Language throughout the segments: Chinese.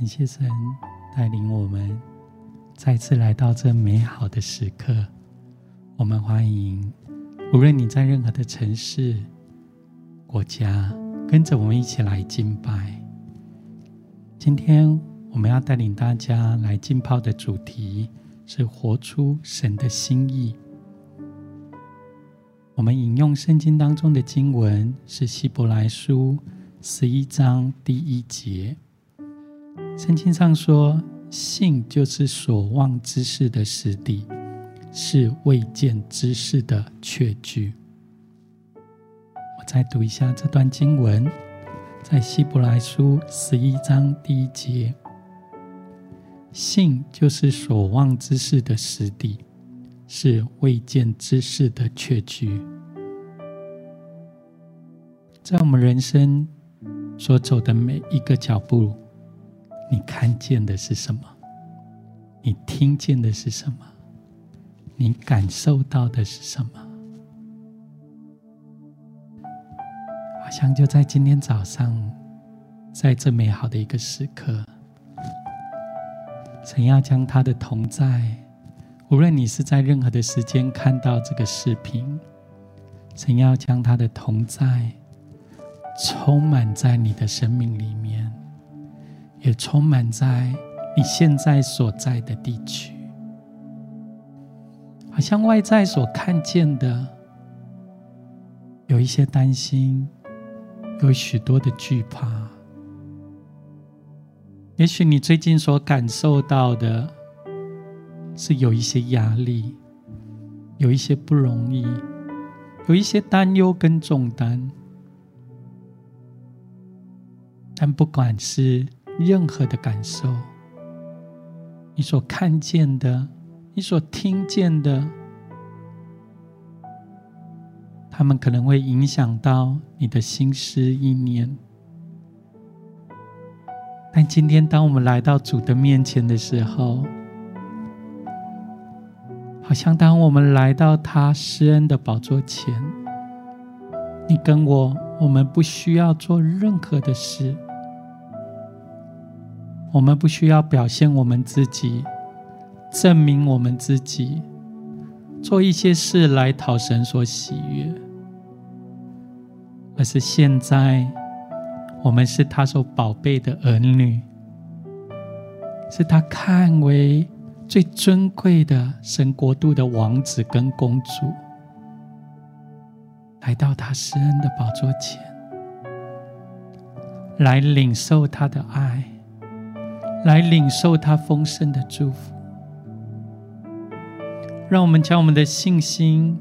感谢神带领我们再次来到这美好的时刻。我们欢迎，无论你在任何的城市、国家，跟着我们一起来敬拜。今天我们要带领大家来浸泡的主题是活出神的心意。我们引用圣经当中的经文是希伯来书十一章第一节。圣经上说：“信就是所望之事的实底，是未见之事的确据。”我再读一下这段经文，在希伯来书十一章第一节：“信就是所望之事的实底。”是未见之事的确据。在我们人生所走的每一个脚步，你看见的是什么？你听见的是什么？你感受到的是什么？好像就在今天早上，在这美好的一个时刻，神要将他的同在。无论你是在任何的时间看到这个视频，神要将他的同在充满在你的生命里，也充满在你现在所在的地区。好像外在所看见的有一些担心，有许多的惧怕。也许你最近所感受到的。是有一些压力，有一些不容易，有一些担忧跟重担。但不管是任何的感受，你所看见的，你所听见的，他们可能会影响到你的心思意念。但今天，当我们来到主的面前的时候，好像当我们来到他施恩的宝座前，你跟我，我们不需要做任何的事，我们不需要表现我们自己，证明我们自己，做一些事来讨神所喜悦，而是现在我们是他所宝贝的儿女，是他看为。最尊贵的神国度的王子跟公主，来到他施恩的宝座前，来领受他的爱，来领受他丰盛的祝福。让我们将我们的信心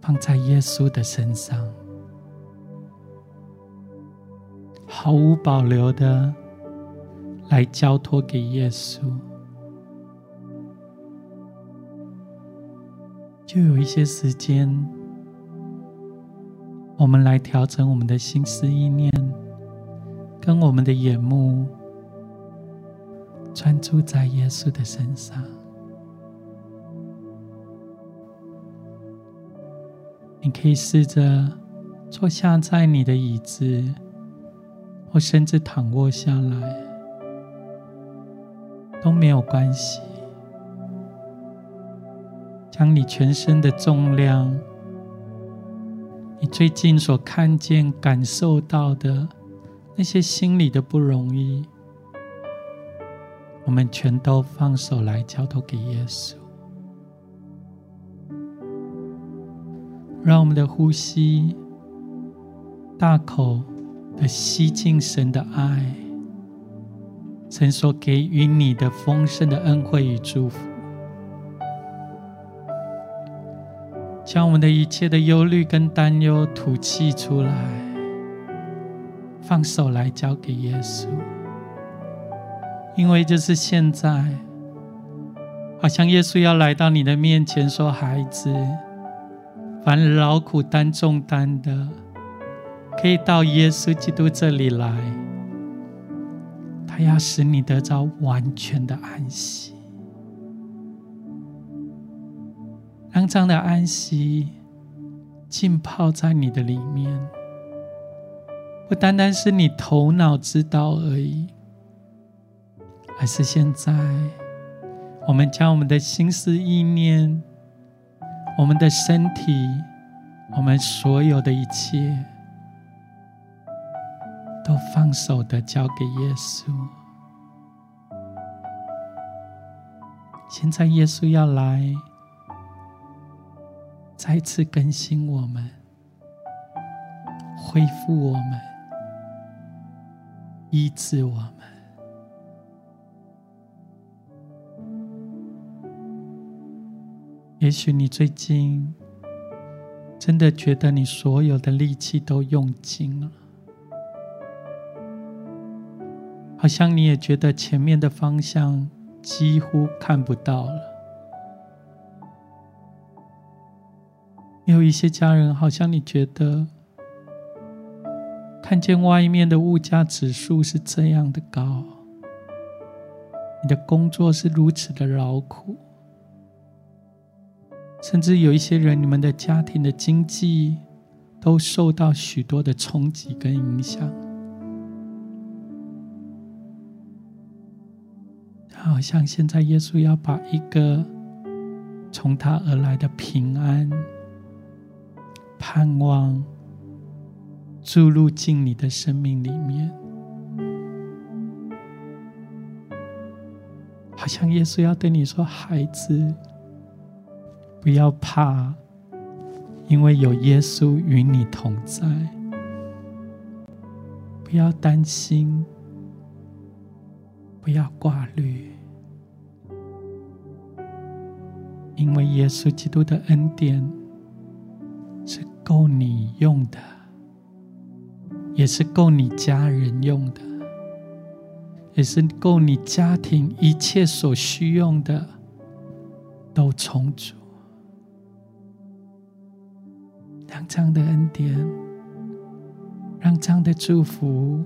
放在耶稣的身上，毫无保留的。来交托给耶稣，就有一些时间，我们来调整我们的心思意念，跟我们的眼目专注在耶稣的身上。你可以试着坐下在你的椅子，或甚至躺卧下来。都没有关系。将你全身的重量，你最近所看见、感受到的那些心里的不容易，我们全都放手来交托给耶稣。让我们的呼吸大口的吸进神的爱。神所给予你的丰盛的恩惠与祝福，将我们的一切的忧虑跟担忧吐气出来，放手来交给耶稣，因为就是现在，好像耶稣要来到你的面前，说：“孩子，凡劳苦担重担的，可以到耶稣基督这里来。”他要使你得到完全的安息，让这样的安息浸泡在你的里面，不单单是你头脑知道而已，而是现在，我们将我们的心思意念、我们的身体、我们所有的一切，都放手的交给耶稣。现在，耶稣要来，再次更新我们，恢复我们，医治我们。也许你最近真的觉得你所有的力气都用尽了，好像你也觉得前面的方向。几乎看不到了。有一些家人，好像你觉得看见外面的物价指数是这样的高，你的工作是如此的劳苦，甚至有一些人，你们的家庭的经济都受到许多的冲击跟影响。好像现在耶稣要把一个从他而来的平安、盼望注入进你的生命里面，好像耶稣要对你说：“孩子，不要怕，因为有耶稣与你同在，不要担心，不要挂虑。”因为耶稣基督的恩典是够你用的，也是够你家人用的，也是够你家庭一切所需用的，都充足。让这样的恩典，让这样的祝福，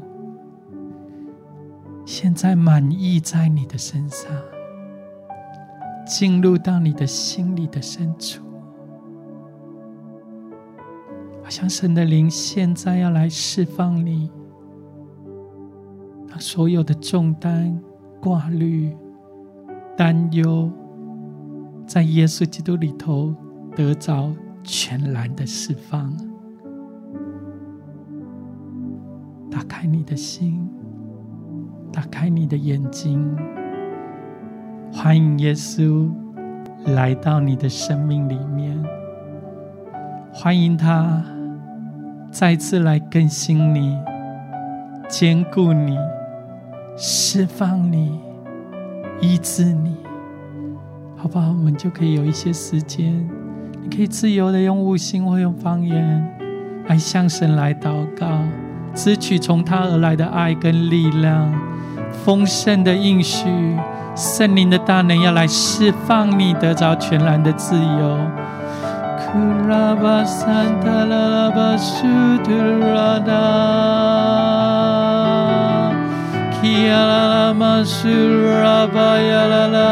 现在满溢在你的身上。进入到你的心里的深处，像神的灵现在要来释放你，让所有的重担、挂虑、担忧，在耶稣基督里头得着全然的释放。打开你的心，打开你的眼睛。欢迎耶稣来到你的生命里面，欢迎他再次来更新你、坚固你、释放你、医治你，好不好？我们就可以有一些时间，你可以自由的用悟性或用方言来向神来祷告，支取从他而来的爱跟力量，丰盛的应许。圣灵的大能要来释放你，得着全然的自由。Kurama san da la la bashirturama kyala amashira ba ya la la.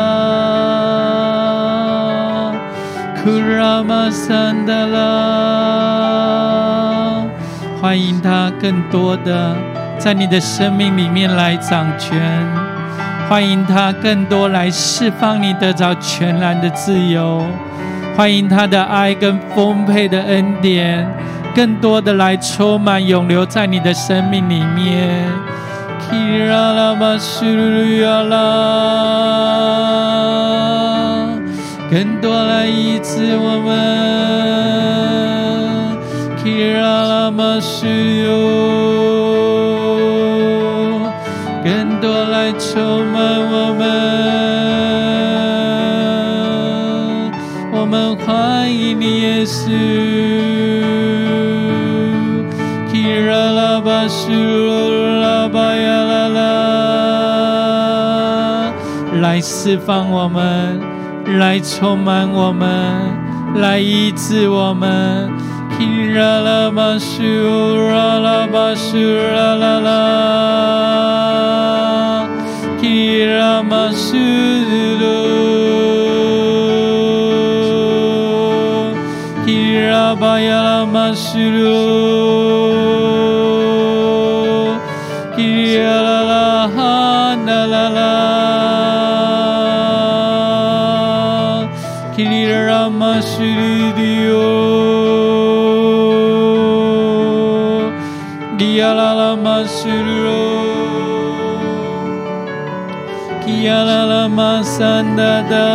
Kurama san da la 欢迎它更多的在你的生命里面来掌权。欢迎它更多来释放你得到全然的自由。欢迎他的爱跟丰沛的恩典，更多的来充满永留在你的生命里面。更多来医治我们。更多来充满我们，迎你，耶稣。来释放我们，来充满我们，来医治我们。基拉玛苏鲁，基拉巴亚拉 bayalama sulu kiriyalala handalala kirirama sulu diyo diyalala masulu kiyalala masandada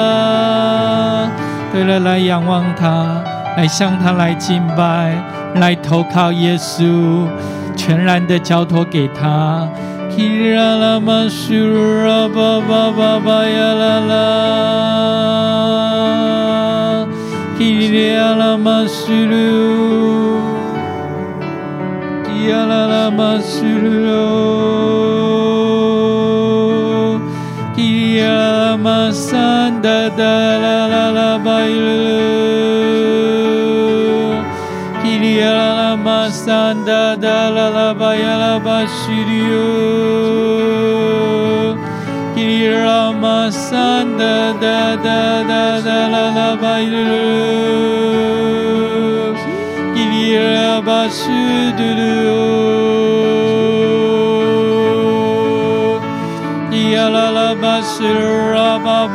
对了，来仰望他。来向他来敬拜，来投靠耶稣，全然的交托给他。Yeah, my son, da da la la la, la, la, la, la, la, la, la, la. sanda da la la ba ya la ba shiriyo. Kirama sanda da da da da la ba ba yiriyo. Ba shuduriyo ya la la ba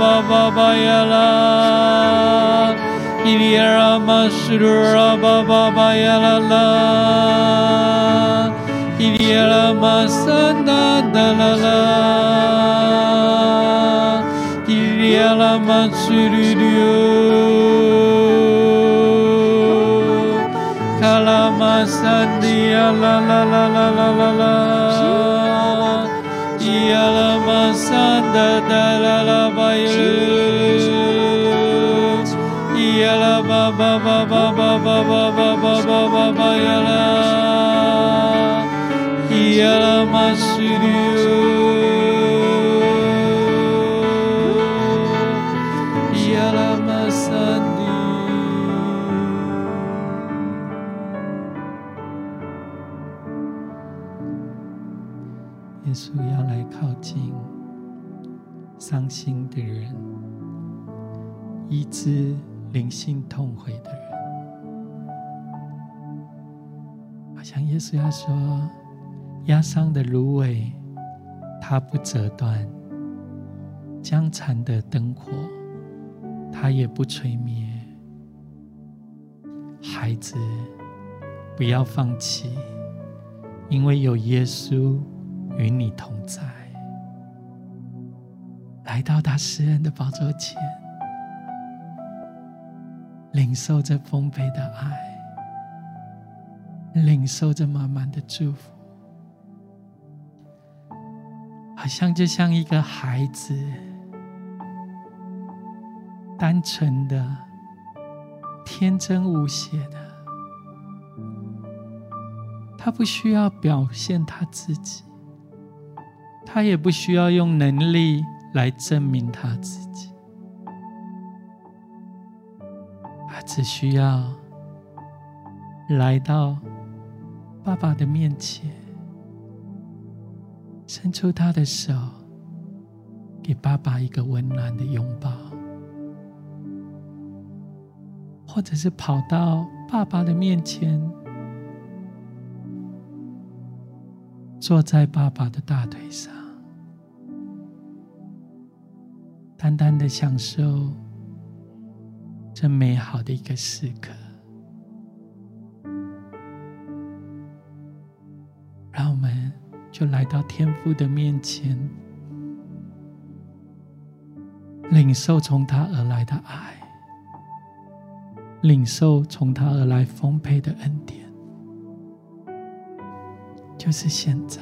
ba ba ba ya la. Ilirama Sudura Baba Bayalala Ilirama Sanda Dalala Ilirama Sududu Kalama Sandia La La La La La La La Ilirama Sanda Dalala 伤心的人，医治灵性痛悔的人，耶稣要说：压伤的芦苇，它不折断；将残的灯火，它也不吹灭。孩子，不要放弃，因为有耶稣与你同在。来到他施恩的宝座前，领受着丰沛的爱，领受着满满的祝福，好像就像一个孩子，单纯的、天真无邪的，他不需要表现他自己，他也不需要用能力。来证明他自己，他只需要来到爸爸的面前，伸出他的手，给爸爸一个温暖的拥抱，或者是跑到爸爸的面前，坐在爸爸的大腿上。单单的享受这美好的一个时刻，就来到天父的面前，领受从他而来的爱，领受从他而来丰沛的恩典，就是现在，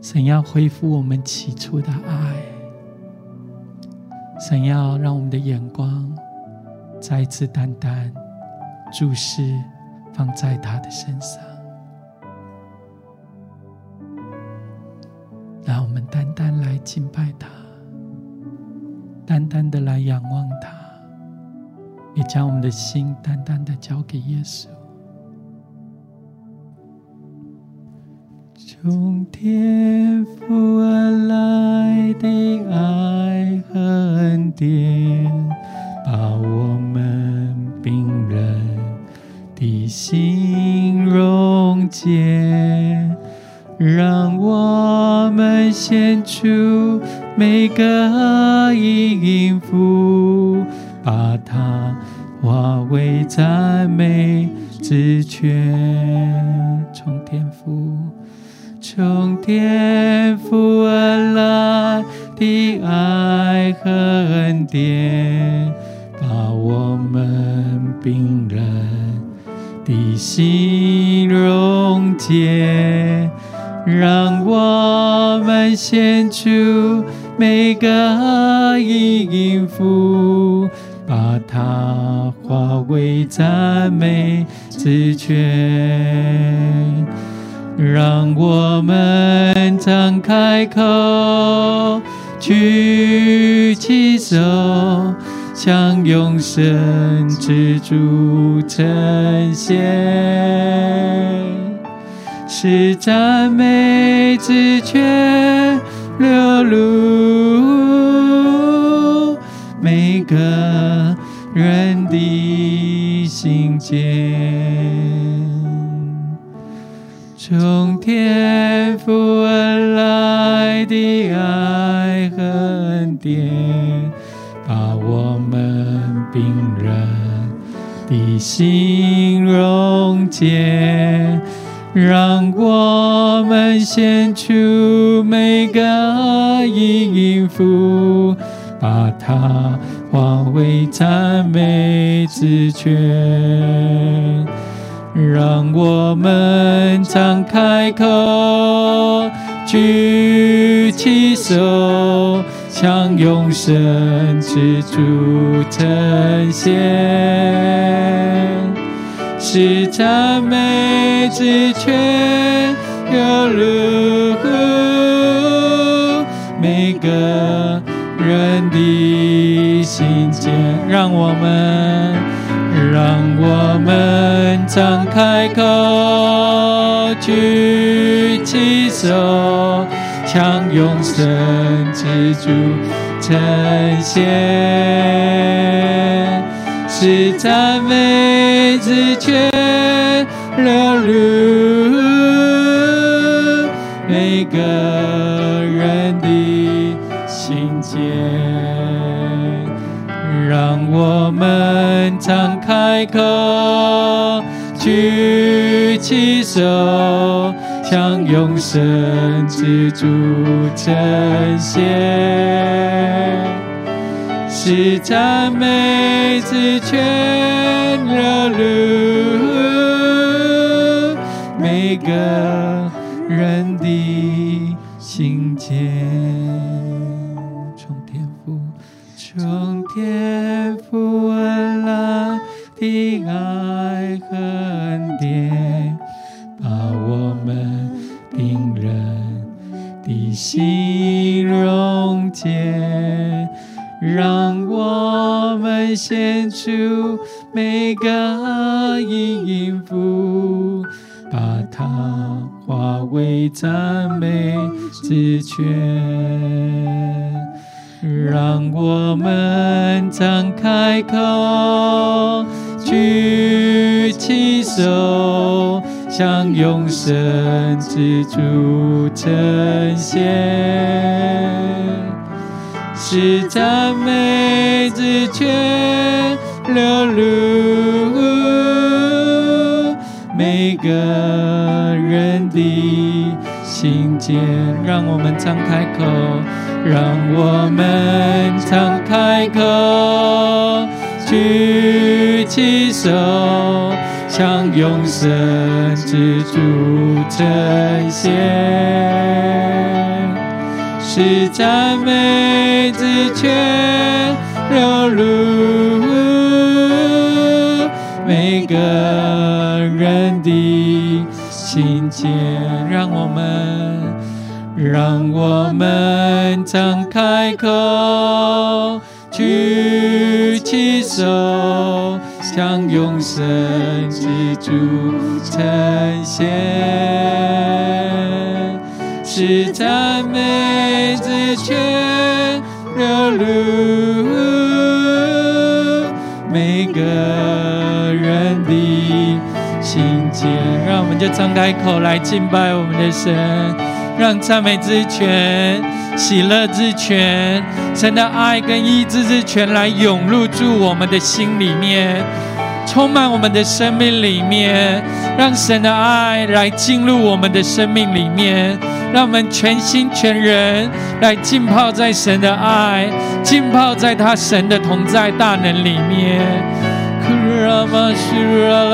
神要恢复我们起初的爱。神要让我们的眼光再次单单注视放在他的身上，单单来敬拜他，单单的来仰望他，也将我们的心单单的交给耶稣。从天父而来的每个音符，把它化为赞美之泉，从天赋，从天赋而来的爱和恩典，把我们冰冷的心溶解。让我们献出每个音符，把它化为赞美之泉。让我们张开口，举起手，向永生之主呈献。是赞美之泉流露每个人的心间，从天父而来的爱和恩典，把我们冰冷的心溶解。让我们献出每个音符，把它化为赞美之泉。让我们张开口，举起手，向永生之主呈现。是赞美之泉流入每个人的心间，让我们，让我们张开口，举起手，向永生之主称献。是赞美之泉流入们张开口，举起手，向永生之主称献。是赞美之泉流入每个人的心间，从天父，让我们献出每个音符，把它化为赞美之泉。让我们张开口，举起手，向永生之主称献。是赞美之泉流露每个人的心间，让我们张开口，让我们张开口，举起手，向永生之主称谢。是赞美之泉流入每个人的心间，让我们，让我们张开口，举起手，向永生之主称献。是赞美之泉流入每个人的心间，让我们就张开口来敬拜我们的神，让赞美之泉、喜乐之泉、神的爱跟医治之泉来涌入住我们的心里面，充满我们的生命里面，让神的爱来进入我们的生命里面，让我们全心全人来浸泡在神的爱，浸泡在他神的同在大能里面。拉玛西鲁拉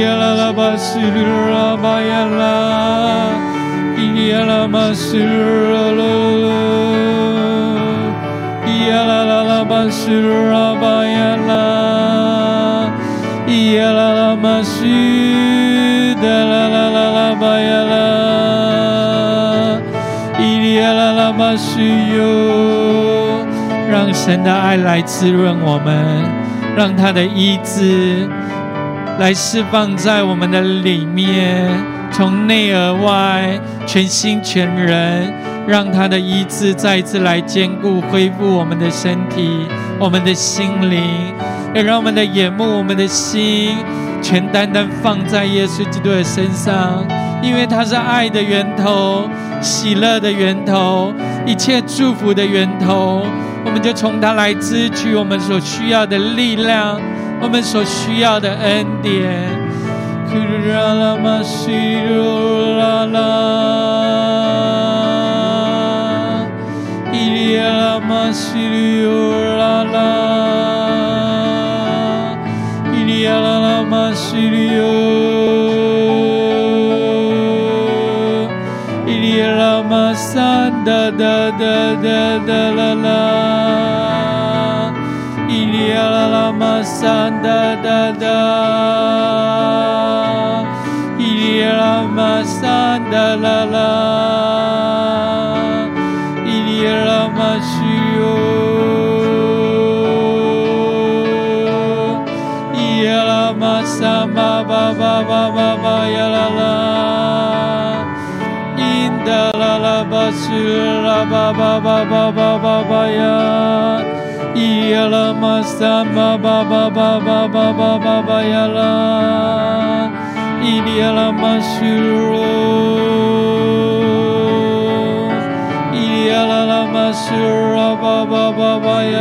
Yala Basura Bayala Yala Basura 啦巴西哟，让神的爱来滋润我们。让他的医治来释放在我们的里面，从内而外，全心全人，让他的医治再一次来坚固、恢复我们的身体、我们的心灵，也让我们的眼目、我们的心，全单单放在耶稣基督的身上，因为他是爱的源头、喜乐的源头、一切祝福的源头。我们就从它来支取我们所需要的力量，我们所需要的恩典。da da da Ilirama sanda la la Ilirama shio Ilirama sama ba ba ba ba ba ya la la Inda la la basura la ba ba ba ba ba ba ya 呀啦啦。巴西拉巴巴巴巴巴巴巴呀，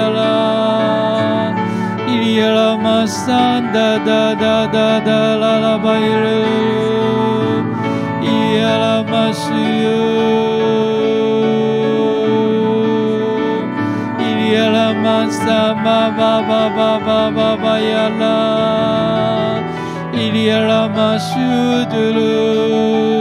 伊呀拉玛萨巴巴巴巴巴巴巴巴巴呀啦，伊利亚 ba ba ba ba ba ba ba. Il y a la massue de l'eau.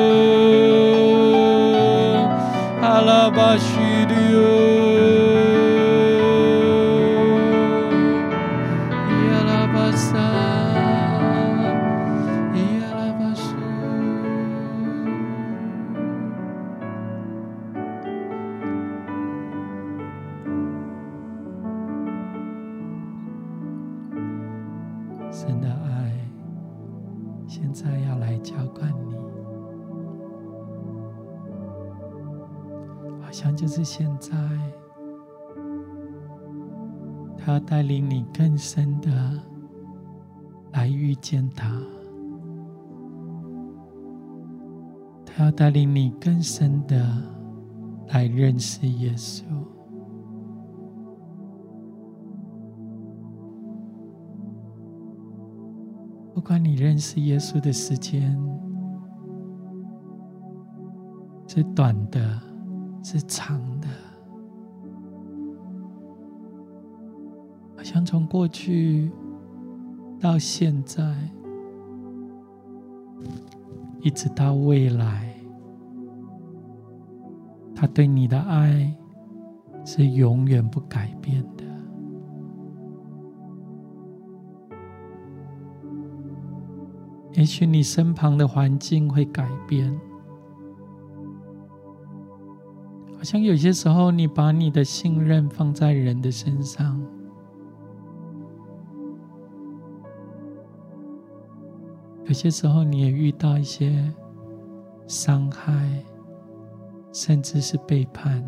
领你更深的来遇见他，他要带领你更深的来认识耶稣。不管你认识耶稣的时间是短的。是长的，好像从过去到现在，一直到未来，他对你的爱是永远不改变的。也许你身旁的环境会改变，好像有些时候你把你的信任放在人的身上，有些时候你也遇到一些伤害，甚至是背叛。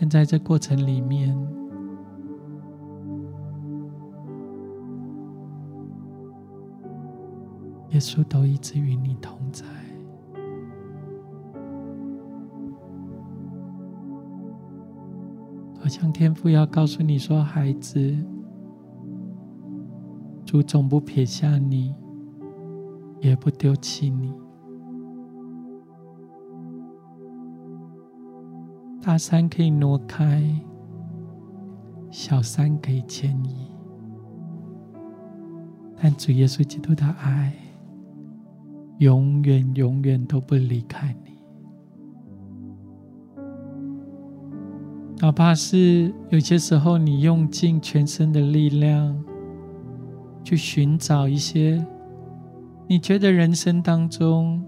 但在这过程里面，耶稣都一直与你同在，好像天父要告诉你说：“孩子，主总不撇下你，也不丢弃你。”大山可以挪开，小山可以迁移，但主耶稣基督的爱，永远永远都不离开你。哪怕是有些时候，你用尽全身的力量，去寻找一些你觉得人生当中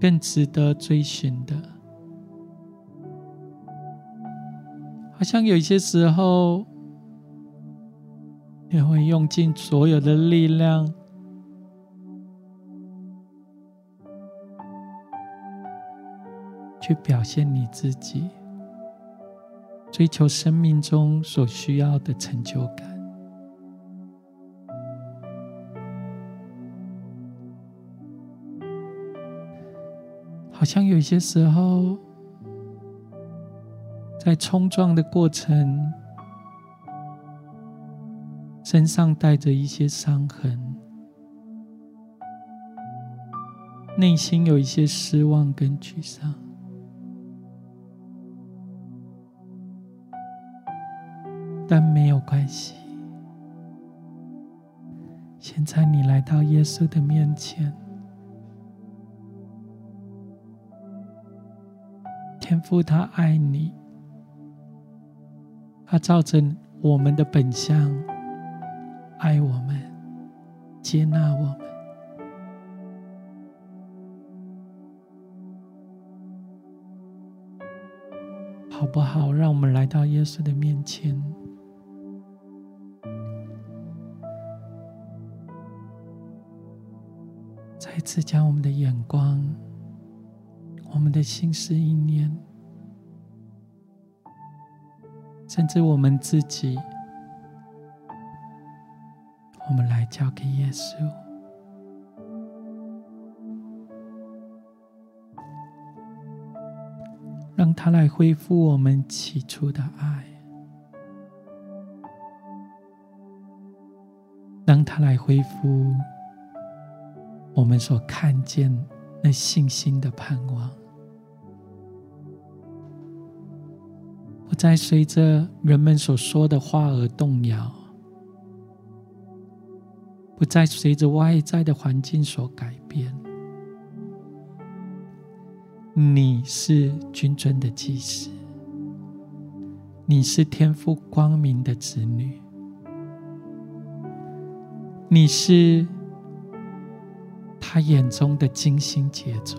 更值得追寻的。好像有些时候，你会用尽所有的力量，去表现你自己，追求生命中所需要的成就感。好像有些时候。在冲撞的过程，身上带着一些伤痕，内心有一些失望跟沮丧，但没有关系。现在你来到耶稣的面前，天父他爱你。他照着我们的本相爱我们，接纳我们，好不好？让我们来到耶稣的面前，再次将我们的眼光、我们的心思意念。甚至我们自己，我们来交给耶稣，让他来恢复我们起初的爱，让他来恢复我们所看见那信心的盼望。不再随着人们所说的话而动摇，不再随着外在的环境所改变。你是君尊的祭司，你是天赋光明的子女，你是他眼中的精心杰作，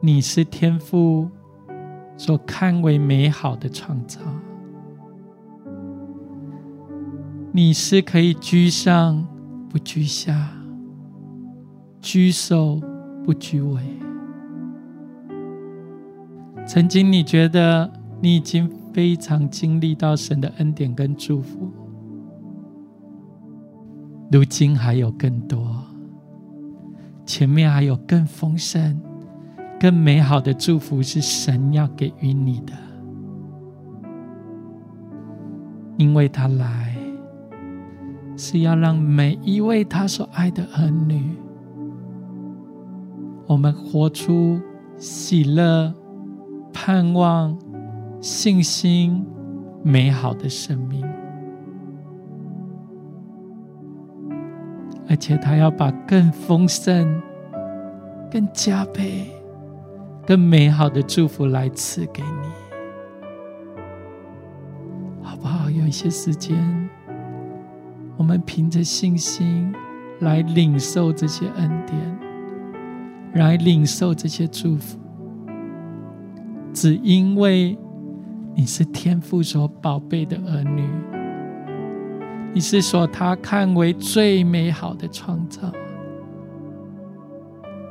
你是天父。所看为美好的创造，你是可以居上不居下，居首不居尾。曾经你觉得你已经非常经历到神的恩典跟祝福，如今还有更多，前面还有更丰盛。更美好的祝福是神要给予你的，因为他来是要让每一位他所爱的儿女，我们活出喜乐、盼望、信心、美好的生命，而且他要把更丰盛、更加倍。更美好的祝福来赐给你，好不好？有一些时间，我们凭着信心来领受这些恩典，来领受这些祝福，只因为你是天父所宝贝的儿女，你是说他看为最美好的创造。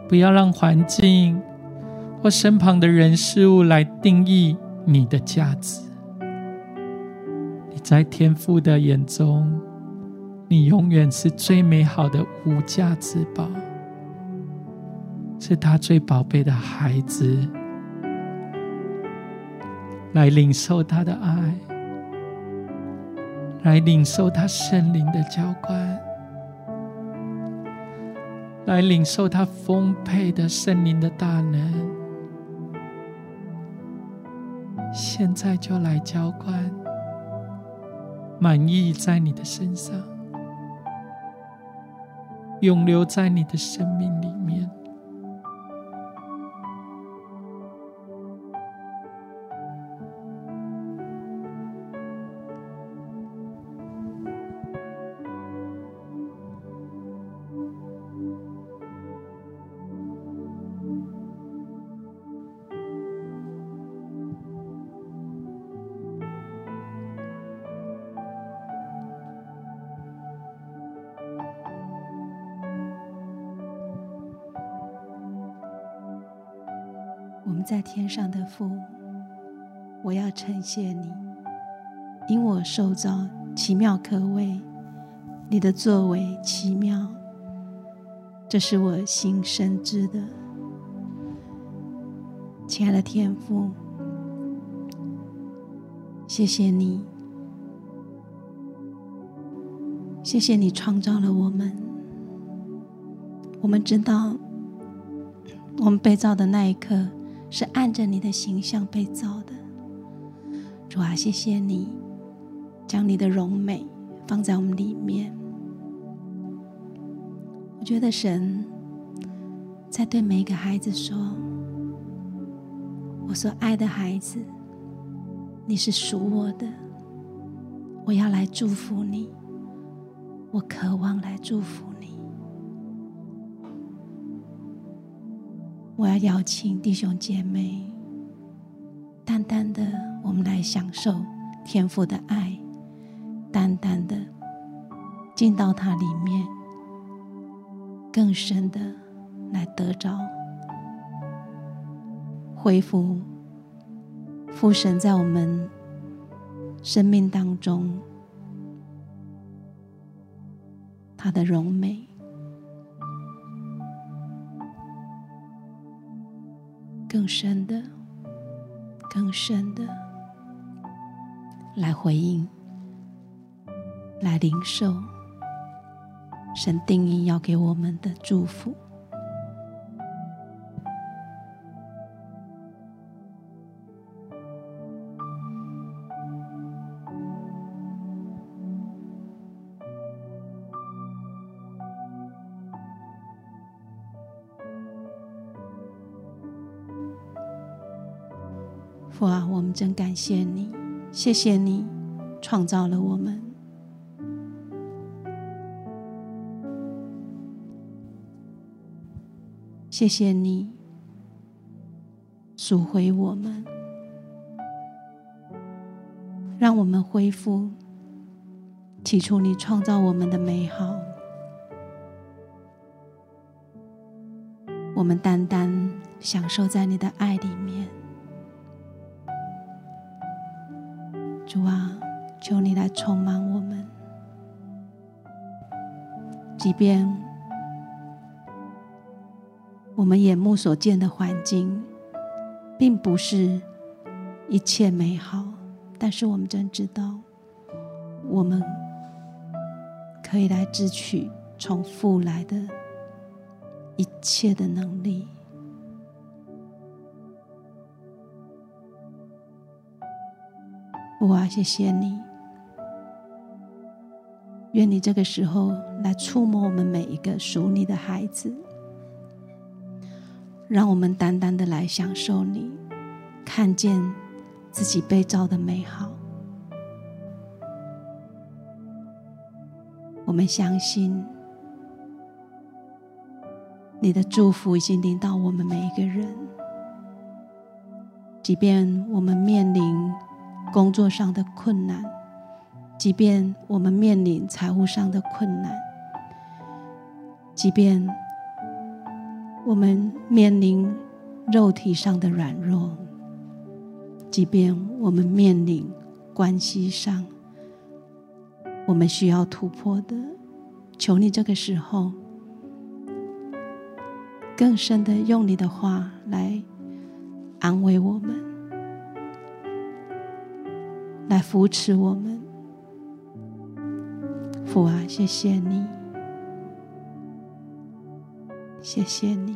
不要让环境或身旁的人事物来定义你的价值。你在天父的眼中，你永远是最美好的无价之宝，是他最宝贝的孩子。来领受他的爱，来领受他圣灵的浇灌。来领受他丰沛的圣灵的大能，现在就来浇灌，满意在你的身上，永留在你的生命里面。天上的父，我要称谢你，因我受造奇妙可畏，你的作为奇妙，这是我心深知的。亲爱的天父，谢谢你，谢谢你创造了我们，我们知道，我们被造的那一刻。是按着你的形象被造的，主啊，谢谢你将你的荣美放在我们里面。我觉得神在对每一个孩子说：“我所爱的孩子，你是属我的，我要来祝福你，我渴望来祝福你。”我要邀请弟兄姐妹，淡淡的，我们来享受天父的爱，淡淡的进到他里面，更深的来得着恢复父神在我们生命当中他的荣美。更深的、更深的来回应、来领受神定义要给我们的祝福。们真感谢你，谢谢你创造了我们，谢谢你赎回我们，让我们恢复起初你创造我们的美好。我们单单享受在你的爱里面。充满我们。即便我们眼目所见的环境并不是一切美好，但是我们真知道，我们可以来支取从父来的一切的能力。父啊，谢谢你！愿你这个时候来触摸我们每一个属你的孩子，让我们单单的来享受你，看见自己被造的美好。我们相信你的祝福已经临到我们每一个人，即便我们面临工作上的困难。即便我们面临财务上的困难，即便我们面临肉体上的软弱，即便我们面临关系上我们需要突破的，求你这个时候更深的用你的话来安慰我们，来扶持我们。父啊，谢谢你，谢谢你。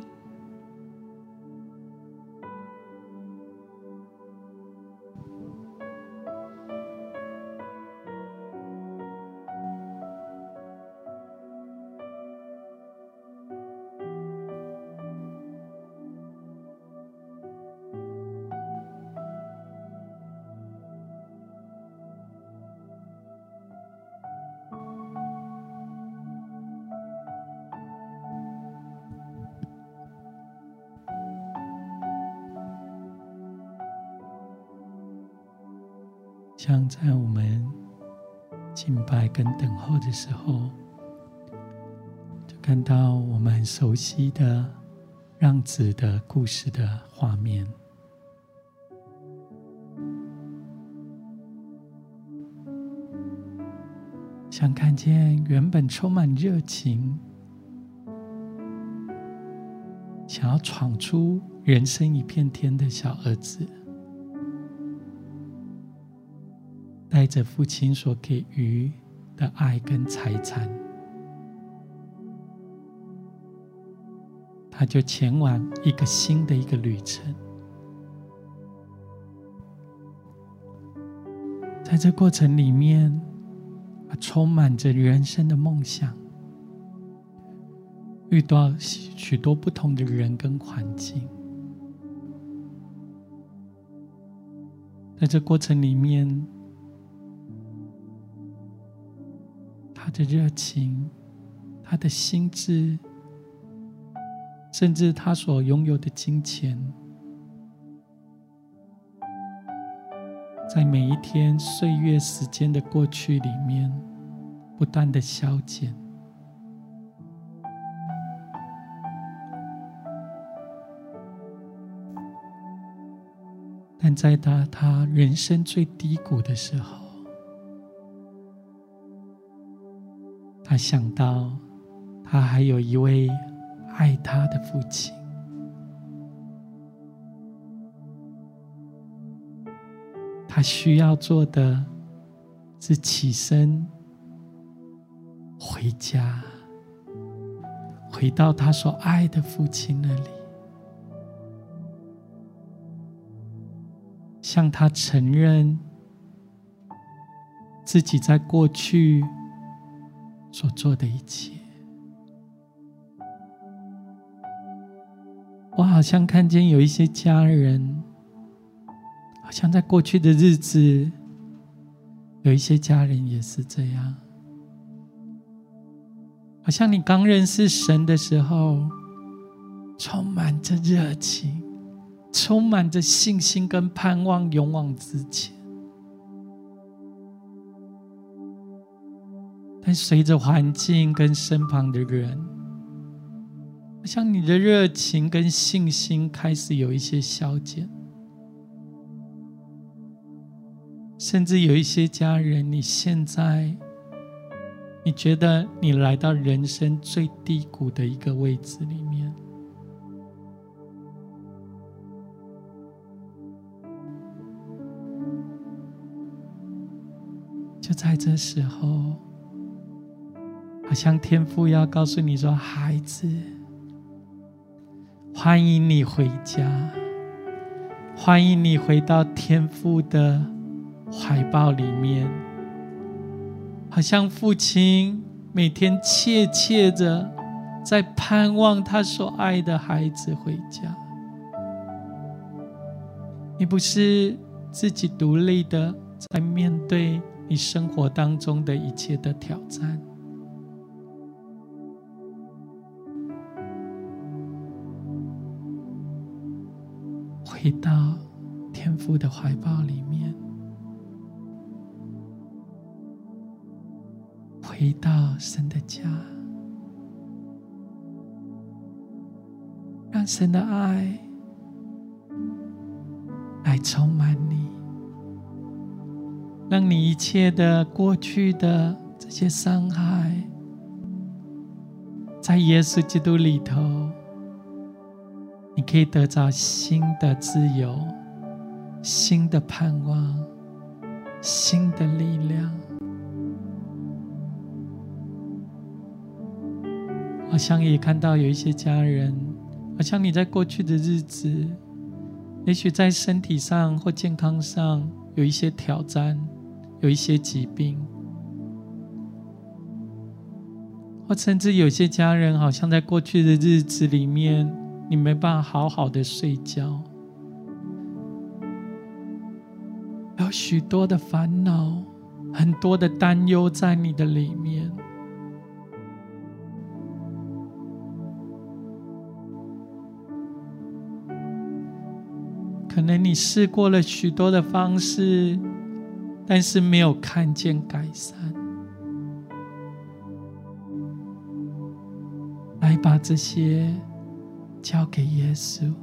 像在我们敬拜跟等候的时候，就看到我们很熟悉的让子的故事的画面，像看见原本充满热情，想要闯出人生一片天的小儿子。带着父亲所给予的爱跟财产，他就前往一个新的一个旅程。在这过程里面，充满着人生的梦想，遇到许多不同的人跟环境。在这过程里面，的热情，他的心智，甚至他所拥有的金钱，在每一天岁月时间的过去里面，不断的消减。但在他他人生最低谷的时候，他想到，他还有一位爱他的父亲。他需要做的是起身回家，回到他所爱的父亲那里，向他承认自己在过去。所做的一切，我好像看见有一些家人，好像在过去的日子，有一些家人也是这样，好像你刚认识神的时候，充满着热情，充满着信心跟盼望，勇往直前。但随着环境跟身旁的人，像你的热情跟信心开始有一些消减，甚至有一些家人，你现在你觉得你来到人生最低谷的一个位置里面，就在这时候。好像天父要告诉你说：“孩子，欢迎你回家，欢迎你回到天父的怀抱里面。好像父亲每天切切的在盼望他所爱的孩子回家。你不是自己独立的在面对你生活当中的一切的挑战。”回到天父的怀抱里面，回到神的家，让神的爱来充满你，让你一切的过去的这些伤害，在耶稣基督里头。你可以得到新的自由、新的盼望、新的力量。好像也看到有一些家人，好像你在过去的日子，也许在身体上或健康上有一些挑战，有一些疾病，或甚至有些家人，好像在过去的日子里面。你没办法好好的睡觉，有许多的烦恼，很多的担忧在你的里面。可能你试过了许多的方式，但是没有看见改善。来把这些。交给耶稣，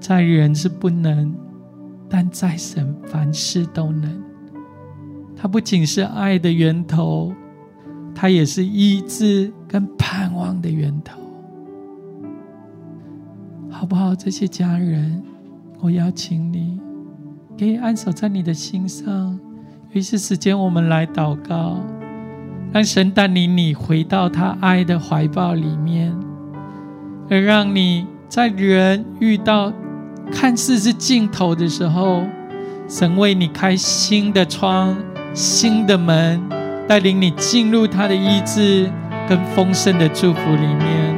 在人是不能，但在神凡事都能。他不仅是爱的源头，他也是医治跟盼望的源头，好不好？这些家人，我邀请你，可以安守在你的心上。有一些时间，我们来祷告，让神带领你回到他爱的怀抱里面。而让你在人遇到看似是尽头的时候，神为你开新的窗、新的门，带领你进入他的医治跟丰盛的祝福里面。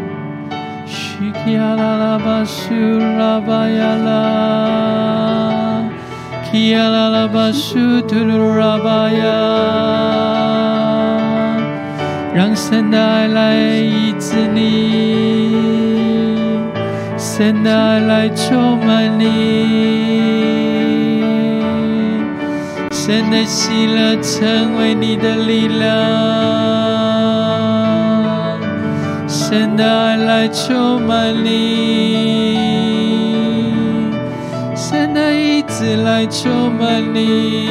让神的爱来医治你。神的爱来充满你，神的喜乐成为你的力量，神的爱来充满你，神的意志来充满你，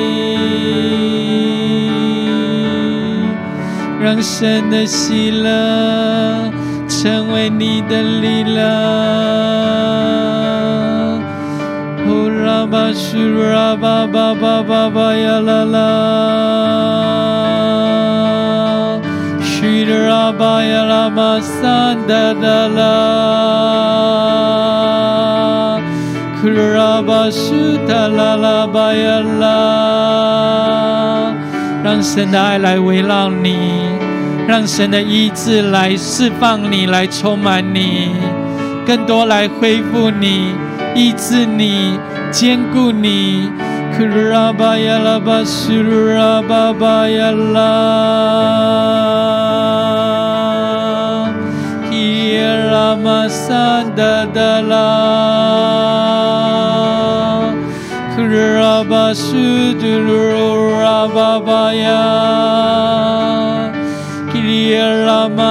让神的喜乐。成为你的力量。呼啦吧苏啦吧吧吧吧吧呀啦啦，苏啦吧呀啦嘛三哒哒啦，呼啦吧苏哒啦啦吧呀啦，让神的爱来围绕你。让神的医治来释放你，来充满你，更多来恢复你、医治你、坚固你。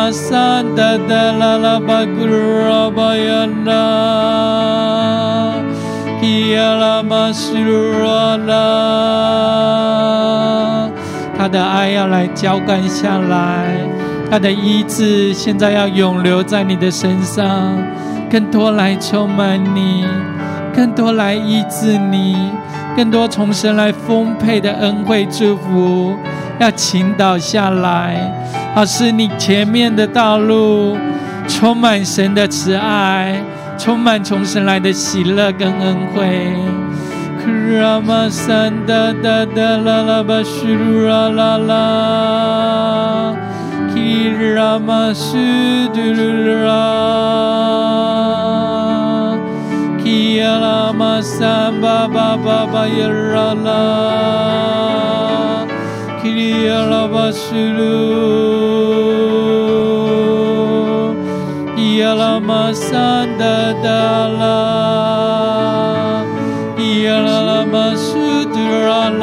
拉玛桑达达拉拉巴古拉巴呀那，伊亚拉玛苏罗拉，他的爱要来浇灌下来，他的医治现在要永留在你的身上，更多来充满你，更多来医治你，更多从神来丰沛的恩惠祝福要倾倒下来。好，是你前面的道路充满神的慈爱，充满从神来的喜乐跟恩惠。拉玛山哒哒哒啦啦巴苏鲁啦啦啦，基拉玛苏杜鲁啦，基亚拉玛山巴巴巴巴耶 Ialah masa dan darah, ialah masa darah,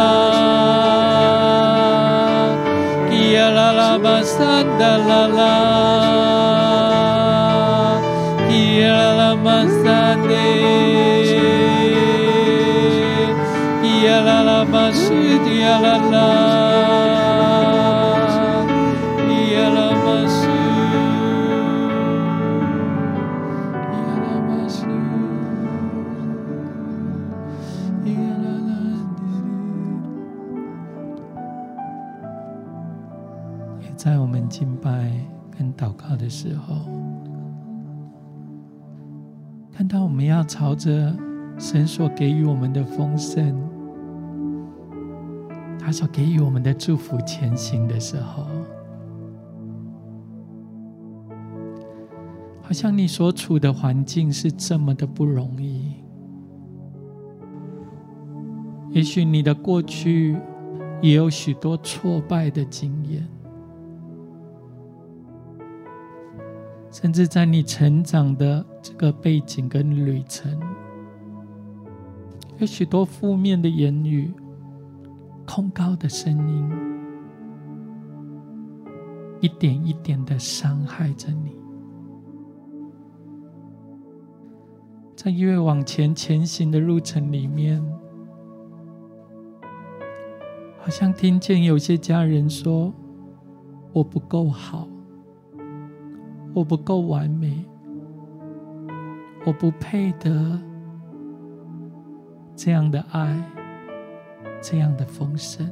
ialah masa dan darah, ialah masa dan. 时候，看到我们要朝着神所给予我们的丰盛，他所给予我们的祝福前行的时候，好像你所处的环境是这么的不容易。也许你的过去也有许多挫败的经验。甚至在你成长的这个背景跟旅程，有许多负面的言语、控告的声音，一点一点的伤害着你。在越往前前行的路程里面，好像听见有些家人说：“我不够好。”我不够完美，我不配得这样的爱，这样的丰盛。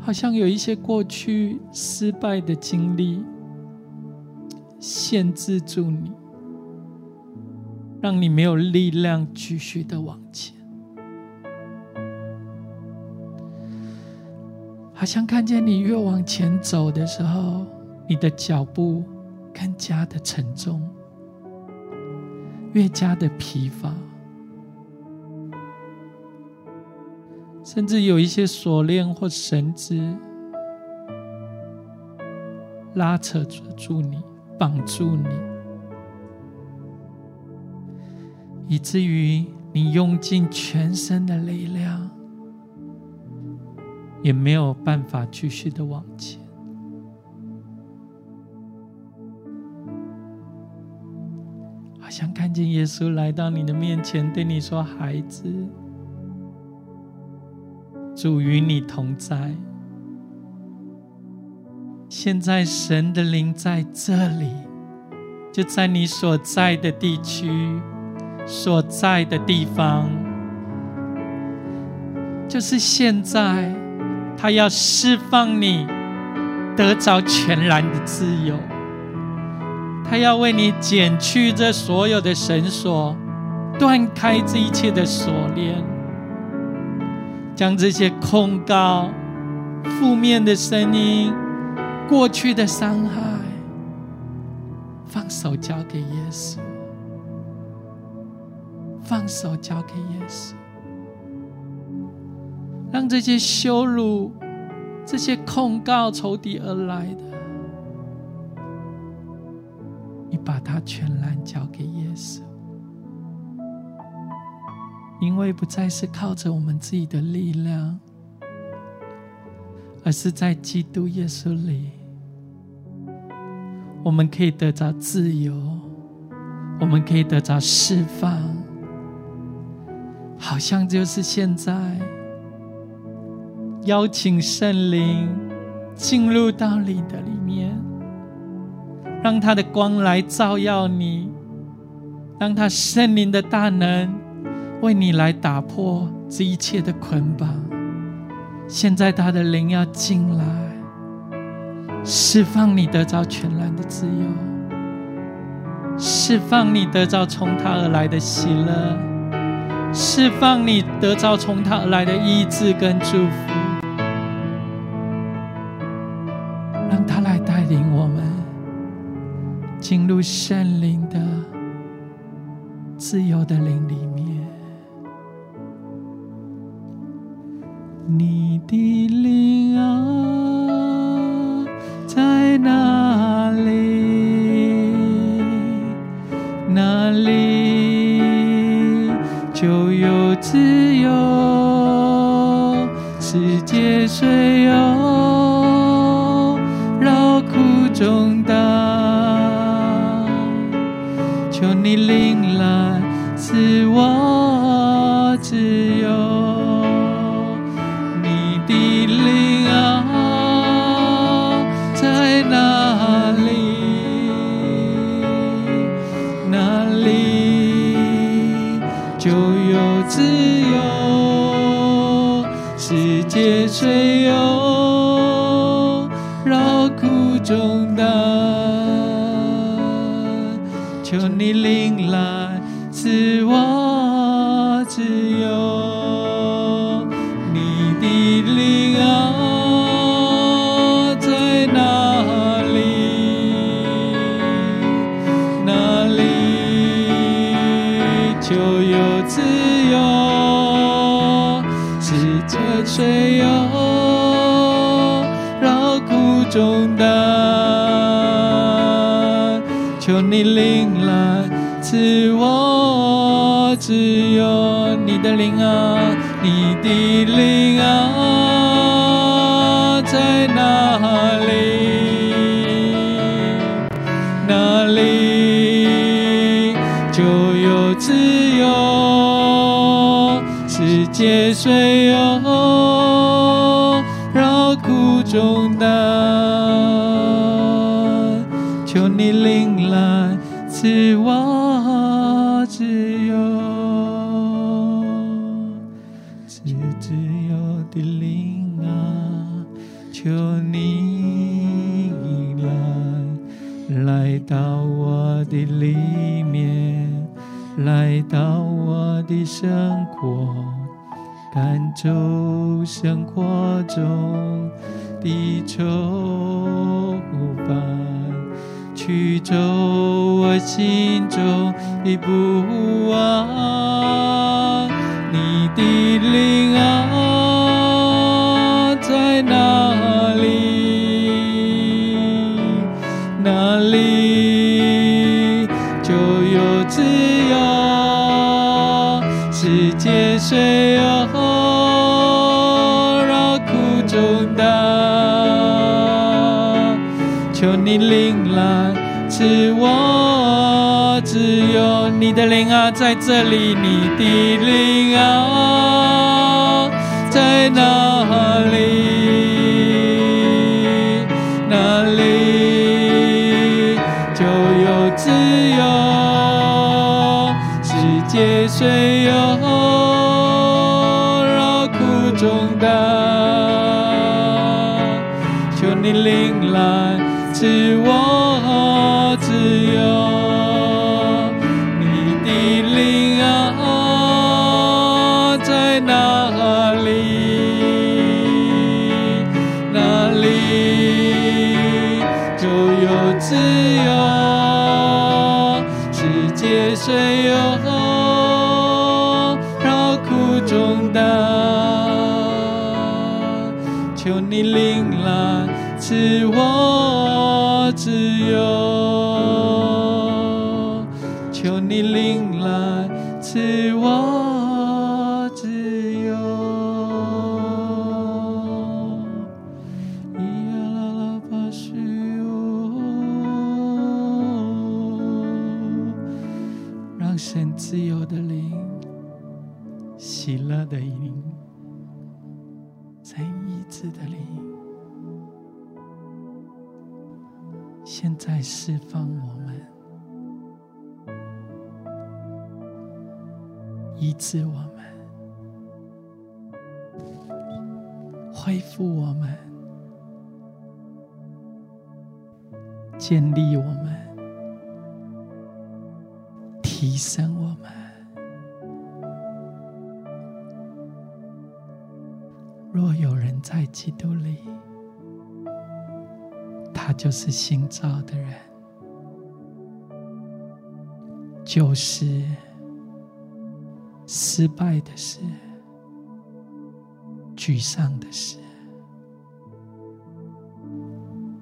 好像有一些过去失败的经历，限制住你，让你没有力量继续的往前。好像看见你越往前走的时候，你的脚步更加的沉重，越加的疲乏，甚至有一些锁链或绳子拉扯住你，绑住你，以至于你用尽全身的力量。也没有办法继续的往前，好像看见耶稣来到你的面前，对你说：“孩子，主与你同在。现在神的灵在这里，就在你所在的地区、所在的地方，就是现在。”他要释放你，得着全然的自由。他要为你剪去这所有的绳索，断开这一切的锁链，将这些控告、负面的声音、过去的伤害，放手交给耶稣，放手交给耶稣。让这些羞辱、这些控告仇敌而来的，你把它全然交给耶稣，因为不再是靠着我们自己的力量，而是在基督耶稣里，我们可以得着自由，我们可以得着释放，好像就是现在。邀请圣灵进入到你的里面，让他的光来照耀你，让他圣灵的大能为你来打破这一切的捆绑。现在他的灵要进来，释放你得着全然的自由，释放你得着从他而来的喜乐，释放你得着从他而来的医治跟祝福。进入圣灵的自由的灵里面，你的灵啊，在哪里？哪里就有自由自我自由只有你的灵啊，你的。生活赶走生活中的愁烦驱走我心中的不安你灵来赐我只有你的灵啊在这里你的灵啊在哪里？提升我们。若有人在基督里，他就是新造的人，就是失败的事、沮丧的事、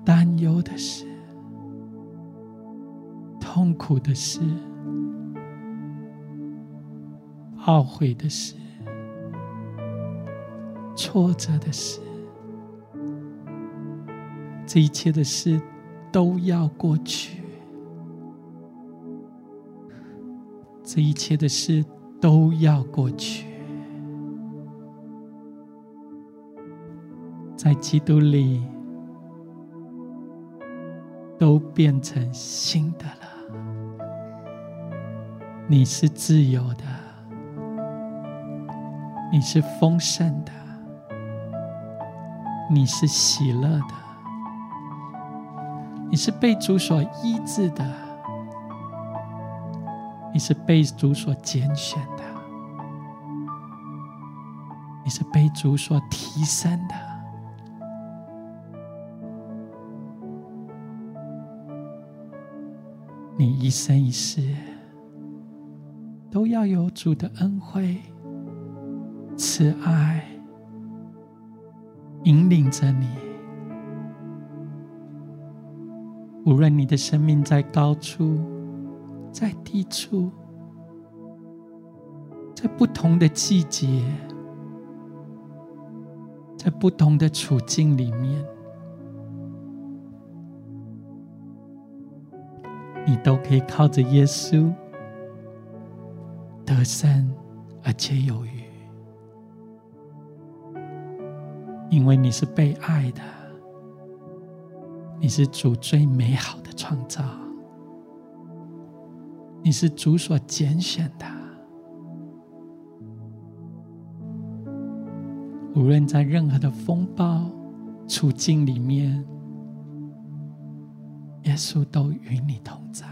担忧的事。痛苦的事。懊悔的是挫折的是这一切的事都要过去。这一切的事都要过去。在基督里都变成新的了。你是自由的。你是丰盛的，你是喜乐的，你是被主所医治的，你是被主所拣选的，你是被主所提升的。你一生一世都要有主的恩惠、慈爱引领着你。无论你的生命在高处、在低处、在不同的季节、在不同的处境里面，你都可以靠着耶稣。得胜而且有余，因为你是被爱的，你是主最美好的创造，你是主所拣选的。无论在任何的风暴处境里面，耶稣都与你同在。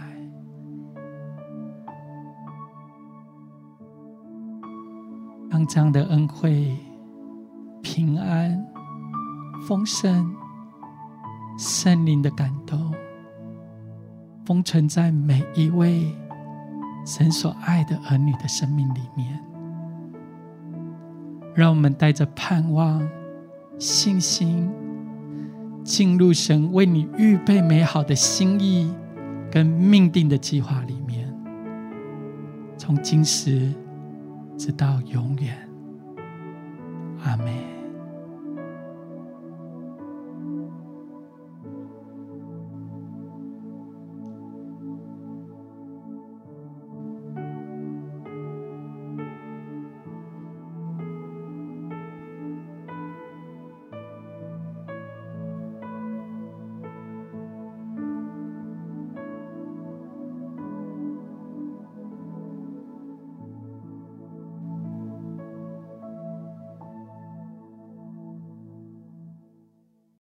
让这样的恩惠、平安、丰盛、圣灵的感动，封存在每一位神所爱的儿女的生命里面。让我们带着盼望、信心，进入神为你预备美好的心意跟命定的计划里面。从今时。直到永远，阿门。